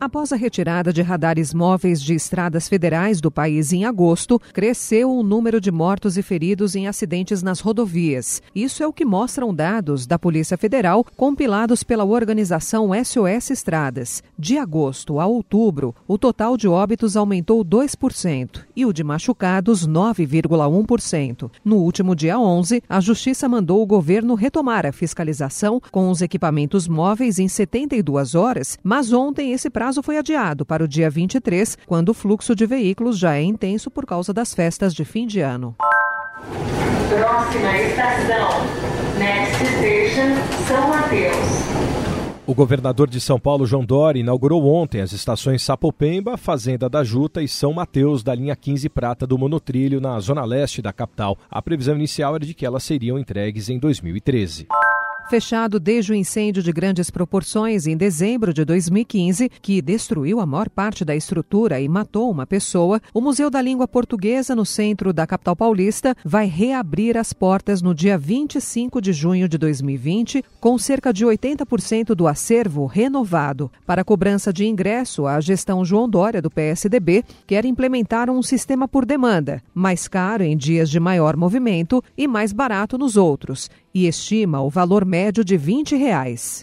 Após a retirada de radares móveis de estradas federais do país em agosto, cresceu o número de mortos e feridos em acidentes nas rodovias. Isso é o que mostram dados da Polícia Federal compilados pela organização SOS Estradas. De agosto a outubro, o total de óbitos aumentou 2% e o de machucados 9,1%. No último dia 11, a Justiça mandou o governo retomar a fiscalização com os equipamentos móveis em 72 horas, mas ontem esse prazo prazo foi adiado para o dia 23, quando o fluxo de veículos já é intenso por causa das festas de fim de ano. Próxima estação, Next Station, São Mateus. O governador de São Paulo, João Dori, inaugurou ontem as estações Sapopemba, Fazenda da Juta e São Mateus da linha 15 Prata do Monotrilho, na zona leste da capital. A previsão inicial era de que elas seriam entregues em 2013. Fechado desde o incêndio de grandes proporções em dezembro de 2015, que destruiu a maior parte da estrutura e matou uma pessoa, o Museu da Língua Portuguesa, no centro da capital paulista, vai reabrir as portas no dia 25 de junho de 2020, com cerca de 80% do acervo renovado. Para cobrança de ingresso, a gestão João Dória, do PSDB, quer implementar um sistema por demanda, mais caro em dias de maior movimento e mais barato nos outros, e estima o valor médio de 20 reais.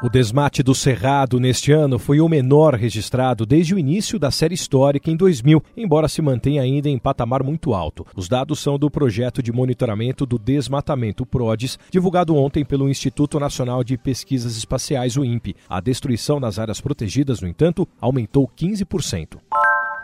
O desmate do Cerrado neste ano foi o menor registrado desde o início da série histórica em 2000, embora se mantenha ainda em patamar muito alto. Os dados são do projeto de monitoramento do desmatamento PRODES, divulgado ontem pelo Instituto Nacional de Pesquisas Espaciais, o INPE. A destruição nas áreas protegidas, no entanto, aumentou 15%.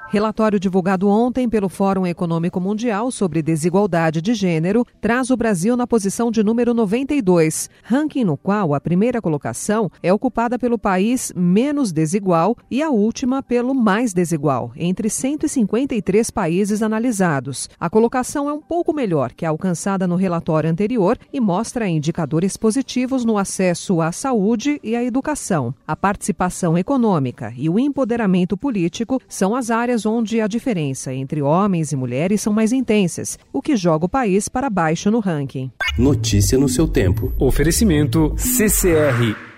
Relatório divulgado ontem pelo Fórum Econômico Mundial sobre Desigualdade de Gênero traz o Brasil na posição de número 92, ranking no qual a primeira colocação é ocupada pelo país menos desigual e a última pelo mais desigual, entre 153 países analisados. A colocação é um pouco melhor que a alcançada no relatório anterior e mostra indicadores positivos no acesso à saúde e à educação. A participação econômica e o empoderamento político são as áreas onde a diferença entre homens e mulheres são mais intensas, o que joga o país para baixo no ranking. Notícia no seu tempo. Oferecimento CCR